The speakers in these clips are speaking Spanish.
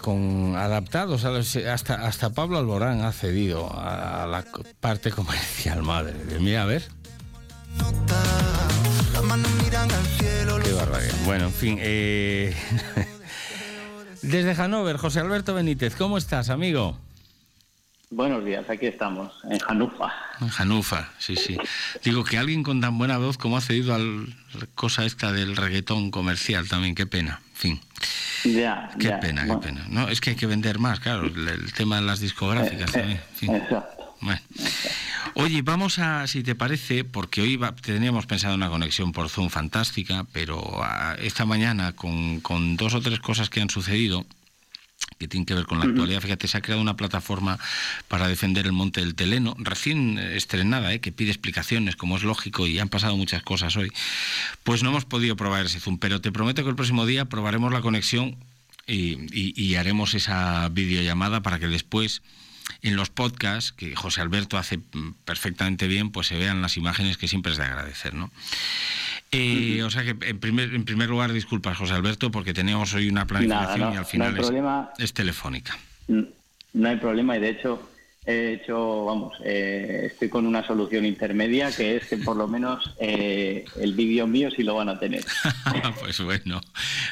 con adaptados hasta hasta Pablo Alborán ha cedido a, la parte comercial madre mira a ver Qué barbaridad. Bueno, en fin. Eh, desde Hannover, José Alberto Benítez, ¿cómo estás, amigo? Buenos días, aquí estamos, en Janufa. En Janufa, sí, sí. Digo que alguien con tan buena voz como ha cedido a la cosa esta del reggaetón comercial también, qué pena, en fin. Ya, qué pena, qué pena. No, es que hay que vender más, claro, el, tema de las discográficas también. Exacto. Bueno. Oye, vamos a, si te parece, porque hoy teníamos pensado una conexión por Zoom fantástica, pero ah, esta mañana con, con dos o tres cosas que han sucedido, que tienen que ver con la actualidad. Fíjate, se ha creado una plataforma para defender el Monte del Teleno, recién estrenada, ¿eh? que pide explicaciones, como es lógico, y han pasado muchas cosas hoy. Pues no hemos podido probar ese Zoom, pero te prometo que el próximo día probaremos la conexión y haremos esa videollamada para que después en los podcasts, que José Alberto hace perfectamente bien, pues se vean las imágenes que siempre es de agradecer, ¿no? Eh, o sea que en primer, en primer lugar, disculpas, José Alberto, porque teníamos hoy una planificación y al final es, telefónica. No hay problema y de hecho he hecho, vamos, eh, estoy con una solución intermedia que es que por lo menos eh, el vídeo mío sí lo van a tener. pues bueno,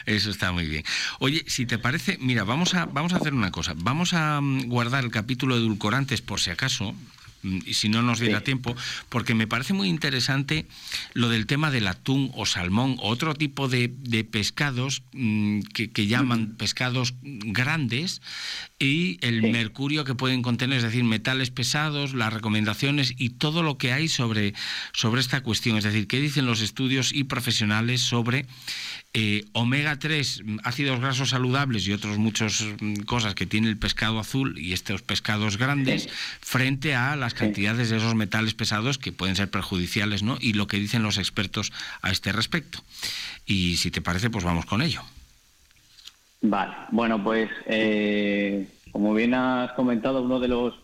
eso está muy bien. Oye, si te parece, mira, vamos a, vamos a hacer una cosa. Vamos a mm, guardar el capítulo de edulcorantes por si acaso, y si no nos diera tiempo, porque me parece muy interesante lo del tema del atún o salmón o otro tipo de, pescados mm, que, llaman pescados grandes y el mercurio que pueden contener, es decir, metales pesados, las recomendaciones y todo lo que hay sobre, sobre esta cuestión. Es decir, qué dicen los estudios y profesionales sobre eh, omega 3, ácidos grasos saludables y otras muchas mm, cosas que tiene el pescado azul y estos pescados grandes frente a las cantidades de esos metales pesados que pueden ser perjudiciales, ¿no? Y lo que dicen los expertos a este respecto. Y si te parece, pues vamos con ello. Vale, bueno, pues eh, como bien has comentado, uno de los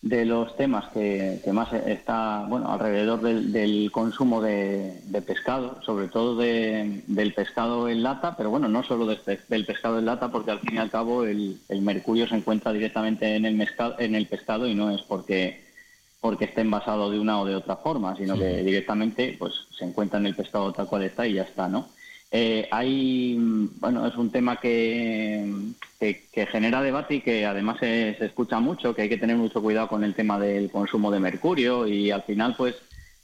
de los temas que, más está bueno alrededor del, consumo de, pescado, sobre todo del pescado en lata, pero bueno, no solo del pescado en lata, porque al fin y al cabo el, mercurio se encuentra directamente en el, en el pescado y no es porque porque esté envasado de una o de otra forma, sino que directamente pues se encuentra en el pescado tal cual está y ya está, ¿no? Eh, hay, bueno, es un tema que, que, genera debate y que además se, escucha mucho, que hay que tener mucho cuidado con el tema del consumo de mercurio y al final pues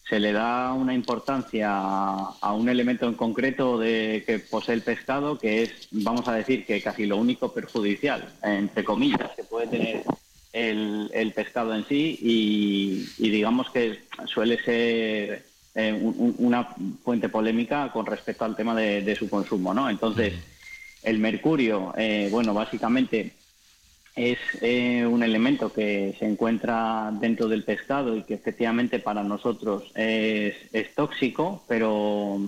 se le da una importancia a un elemento en concreto de que posee el pescado que es, vamos a decir, que casi lo único perjudicial, entre comillas, que puede tener el, pescado en sí y digamos que suele ser eh, una fuente polémica con respecto al tema de, su consumo, ¿no? Entonces, el mercurio, eh, bueno, básicamente es eh, un elemento que se encuentra dentro del pescado y que efectivamente para nosotros es, tóxico, pero,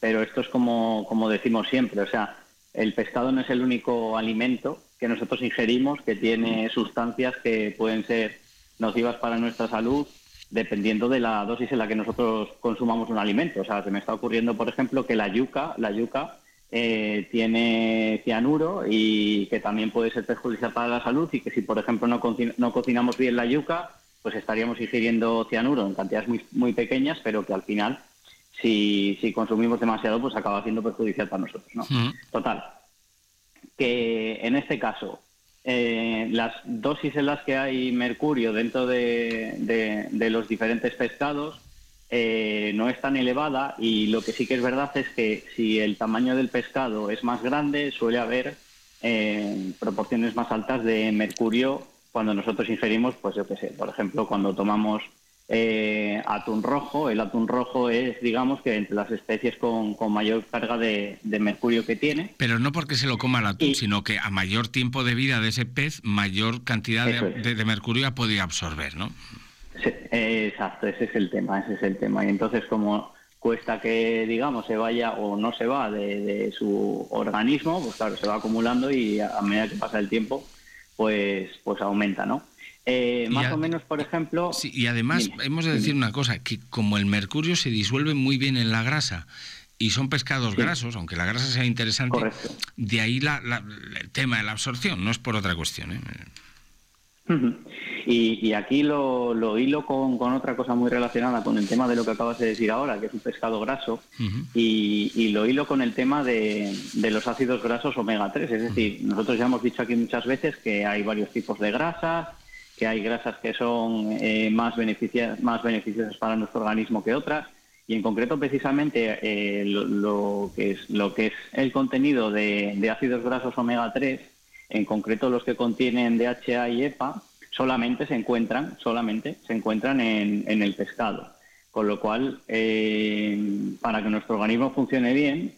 pero esto es como, como decimos siempre, o sea, el pescado no es el único alimento que nosotros ingerimos que tiene sustancias que pueden ser nocivas para nuestra salud dependiendo de la dosis en la que nosotros consumamos un alimento. O sea, se me está ocurriendo, por ejemplo, que la yuca, la yuca eh, tiene cianuro y que también puede ser perjudicial para la salud y que si, por ejemplo, no, no cocinamos bien la yuca, pues estaríamos ingiriendo cianuro en cantidades muy, muy pequeñas, pero que al final, si, si consumimos demasiado, pues acaba siendo perjudicial para nosotros. ¿no? Total, que en este caso eh, las dosis en las que hay mercurio dentro de, los diferentes pescados eh, no es tan elevada y lo que sí que es verdad es que si el tamaño del pescado es más grande suele haber eh, proporciones más altas de mercurio cuando nosotros ingerimos, pues yo qué sé, por ejemplo, cuando tomamos eh, atún rojo. El atún rojo es, digamos, que entre las especies con, mayor carga de, mercurio que tiene. Pero no porque se lo coma el atún, sino que a mayor tiempo de vida de ese pez, mayor cantidad de, mercurio ha podido absorber, ¿no? exacto, ese es el tema, ese es el tema. Y entonces, como cuesta que, digamos, se vaya o no se va de, de su organismo, pues claro, se va acumulando y a medida que pasa el tiempo, pues, pues aumenta, ¿no? Eh, más o menos, por ejemplo. y además hemos de decir una cosa: que como el mercurio se disuelve muy bien en la grasa y son pescados grasos, aunque la grasa sea interesante, de ahí el tema de la absorción, no es por otra cuestión. ¿eh? Y, aquí lo, hilo con, otra cosa muy relacionada con el tema de lo que acabas de decir ahora, que es un pescado graso, y, lo hilo con el tema de, los ácidos grasos omega 3. Es decir, nosotros ya hemos dicho aquí muchas veces que hay varios tipos de grasas, que hay grasas que son eh, más, más beneficiosas para nuestro organismo que otras. Y en concreto, precisamente, eh, lo, que es, lo que es el contenido de, ácidos grasos omega 3 en concreto los que contienen DHA y EPA, solamente se encuentran, solamente se encuentran en, el pescado. Con lo cual, eh, para que nuestro organismo funcione bien,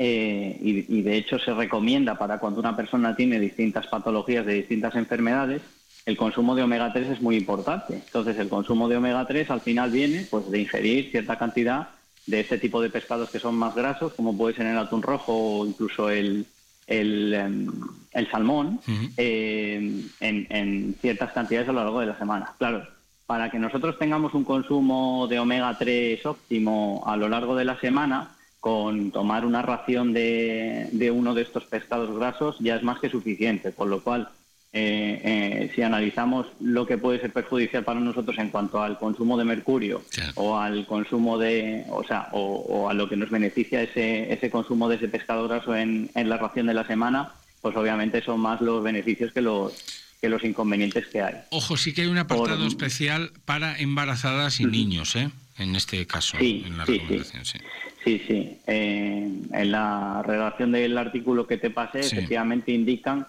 y, de hecho se recomienda para cuando una persona tiene distintas patologías de distintas enfermedades, el consumo de omega 3 es muy importante. Entonces, el consumo de omega 3 al final viene pues, de ingerir cierta cantidad de este tipo de pescados que son más grasos, como puede ser el atún rojo o incluso el, el, em, el salmón em, en, ciertas cantidades a lo largo de la semana. Claro, para que nosotros tengamos un consumo de omega 3 óptimo a lo largo de la semana, con tomar una ración de, de uno de estos pescados grasos ya es más que suficiente, con lo cual eh, eh, si analizamos lo que puede ser perjudicial para nosotros en cuanto al consumo de mercurio o al consumo de, o sea, o, a lo que nos beneficia ese, ese consumo de ese pescado graso en, en la ración de la semana, pues obviamente son más los beneficios que los que los inconvenientes que hay. Ojo, sí que hay un apartado especial para embarazadas y niños, ¿eh? En este caso, en la sí, sí. Sí, sí. Eh, en la redacción del artículo que te pasé, efectivamente indican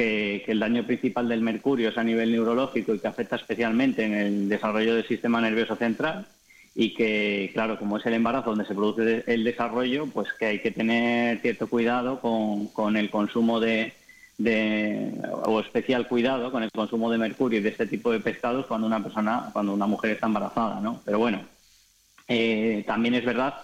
que, el daño principal del mercurio es a nivel neurológico y que afecta especialmente en el desarrollo del sistema nervioso central y que, claro, como es el embarazo donde se produce el desarrollo, pues que hay que tener cierto cuidado con, el consumo de, o especial cuidado con el consumo de mercurio y de este tipo de pescados cuando una persona, cuando una mujer está embarazada, ¿no? Pero bueno, eh, también es verdad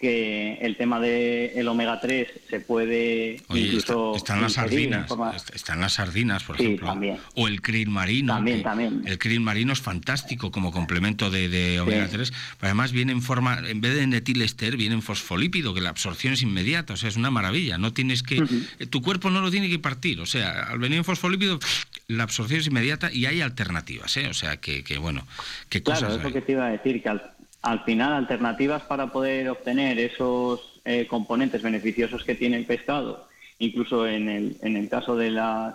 que el tema del el omega 3 se puede incluso están las sardinas están las sardinas por ejemplo. o el krill marino también, también. el krill marino es fantástico como complemento de, omega 3 además viene en forma en vez de netilester viene en fosfolípido que la absorción es inmediata o sea es una maravilla. No tienes que tu cuerpo no lo tiene que partir o sea al venir en fosfolípido la absorción es inmediata y hay alternativas ¿eh? o sea que, bueno qué claro, cosas es lo que te iba a decir que al al final alternativas para poder obtener esos eh, componentes beneficiosos que tiene el pescado, incluso en el, en el caso de,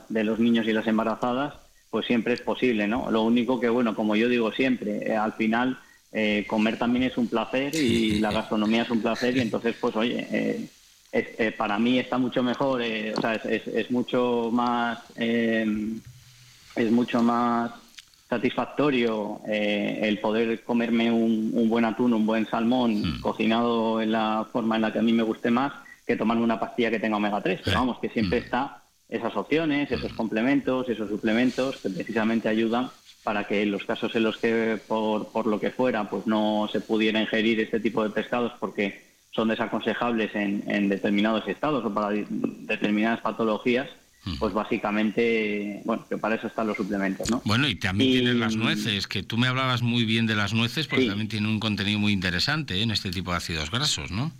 de los niños y las embarazadas, pues siempre es posible, ¿no? Lo único que, bueno, como yo digo siempre, eh, al final eh, comer también es un placer y la gastronomía es un placer y entonces, pues oye, para mí está mucho mejor, o sea, es, es mucho más, es mucho más satisfactorio eh, el poder comerme un, buen atún, un buen salmón mm. cocinado en la forma en la que a mí me guste más que tomarme una pastilla que tenga omega 3. Pero vamos, que siempre mm. está esas opciones, esos mm. complementos, esos suplementos que precisamente ayudan para que en los casos en los que por, por lo que fuera pues no se pudiera ingerir este tipo de pescados porque son desaconsejables en, en determinados estados o para determinadas patologías, pues básicamente, bueno, que para eso están los suplementos, ¿no? Bueno, y también tienen las nueces, que tú me hablabas muy bien de las nueces, porque también tienen un contenido muy interesante ¿eh? en este tipo de ácidos grasos, ¿no?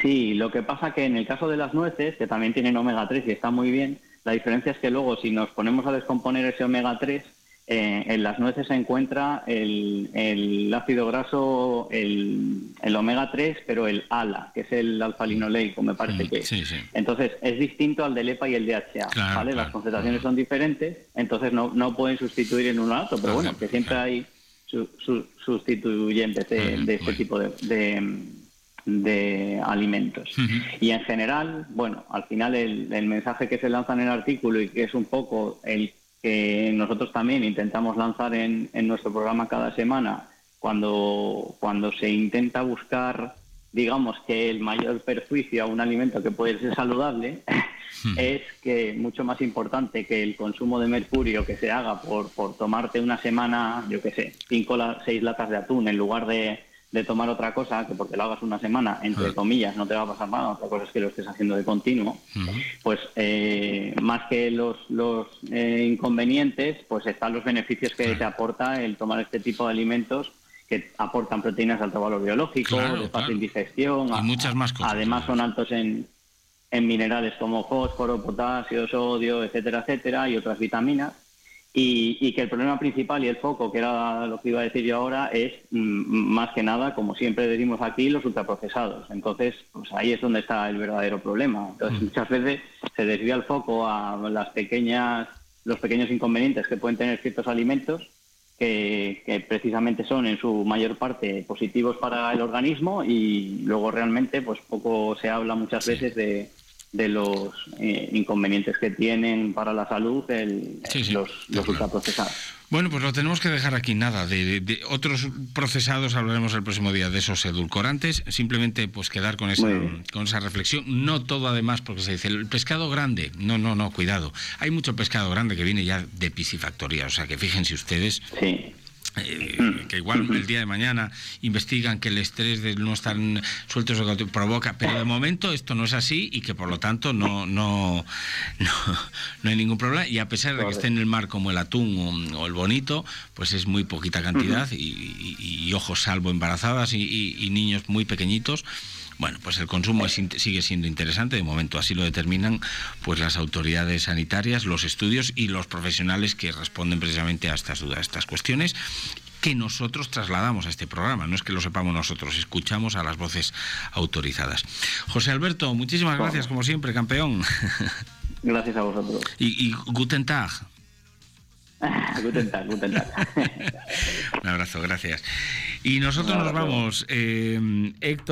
Sí, lo que pasa que en el caso de las nueces, que también tienen omega 3 y está muy bien, la diferencia es que luego si nos ponemos a descomponer ese omega 3, eh, en las nueces se encuentra el, ácido graso, el, omega 3, pero el ALA, que es el alfa-linoleico, me parece mm, que es. Entonces, es distinto al del EPA y el DHA, ¿vale? las concentraciones son diferentes, entonces no, no pueden sustituir en uno a otro, pero bueno, que siempre hay sustituyentes de, este tipo de, de alimentos. Y en general, bueno, al final el, el, mensaje que se lanza en el artículo y que es un poco el que nosotros también intentamos lanzar en, en nuestro programa cada semana cuando, cuando se intenta buscar, digamos, que el mayor perjuicio a un alimento que puede ser saludable hmm. es que mucho más importante que el consumo de mercurio que se haga por, por tomarte una semana, yo qué sé, cinco o seis latas de atún en lugar de de tomar otra cosa, que porque lo hagas una semana, entre comillas, no te va a pasar nada, otra cosa es que lo estés haciendo de continuo, pues eh, más que los, los eh, inconvenientes, pues están los beneficios que te aporta el tomar este tipo de alimentos que aportan proteínas de alto valor biológico, de fácil digestión. Y muchas más cosas. Además son altos en, en minerales como fósforo, potasio, sodio, etcétera, etcétera, y otras vitaminas. Y, que el problema principal y el foco, que era lo que iba a decir yo ahora, es mm, más que nada, como siempre decimos aquí, los ultraprocesados. Entonces, pues ahí es donde está el verdadero problema. Entonces, mm. muchas veces se desvía el foco a las pequeñas, los pequeños inconvenientes que pueden tener ciertos alimentos, que, precisamente son en su mayor parte positivos para el organismo y luego realmente, pues poco se habla muchas veces de, de los eh, inconvenientes que tienen para la salud el, los, ultraprocesados. Bueno, pues lo tenemos que dejar aquí, nada. De, otros procesados hablaremos el próximo día de esos edulcorantes. Simplemente pues quedar con esa, con esa reflexión. No todo además, porque se dice el pescado grande. No, no, no, cuidado. Hay mucho pescado grande que viene ya de piscifactoría. O sea que fíjense ustedes. Sí. Eh, que igual el día de mañana investigan que el estrés de no estar sueltos provoca, pero de momento esto no es así y que por lo tanto no, no, no, hay ningún problema. Y a pesar de que esté en el mar como el atún o, el bonito, pues es muy poquita cantidad y, ojos salvo embarazadas y niños muy pequeñitos bueno, pues el consumo sigue siendo interesante, de momento así lo determinan pues las autoridades sanitarias, los estudios y los profesionales que responden precisamente a estas dudas, a estas cuestiones que nosotros trasladamos a este programa, no es que lo sepamos nosotros, escuchamos a las voces autorizadas. José Alberto, muchísimas gracias como siempre, campeón. Gracias a vosotros. Y, y Guten Tag. guten Tag, Guten Tag. Un abrazo, gracias. Y nosotros nos vamos, eh, Héctor.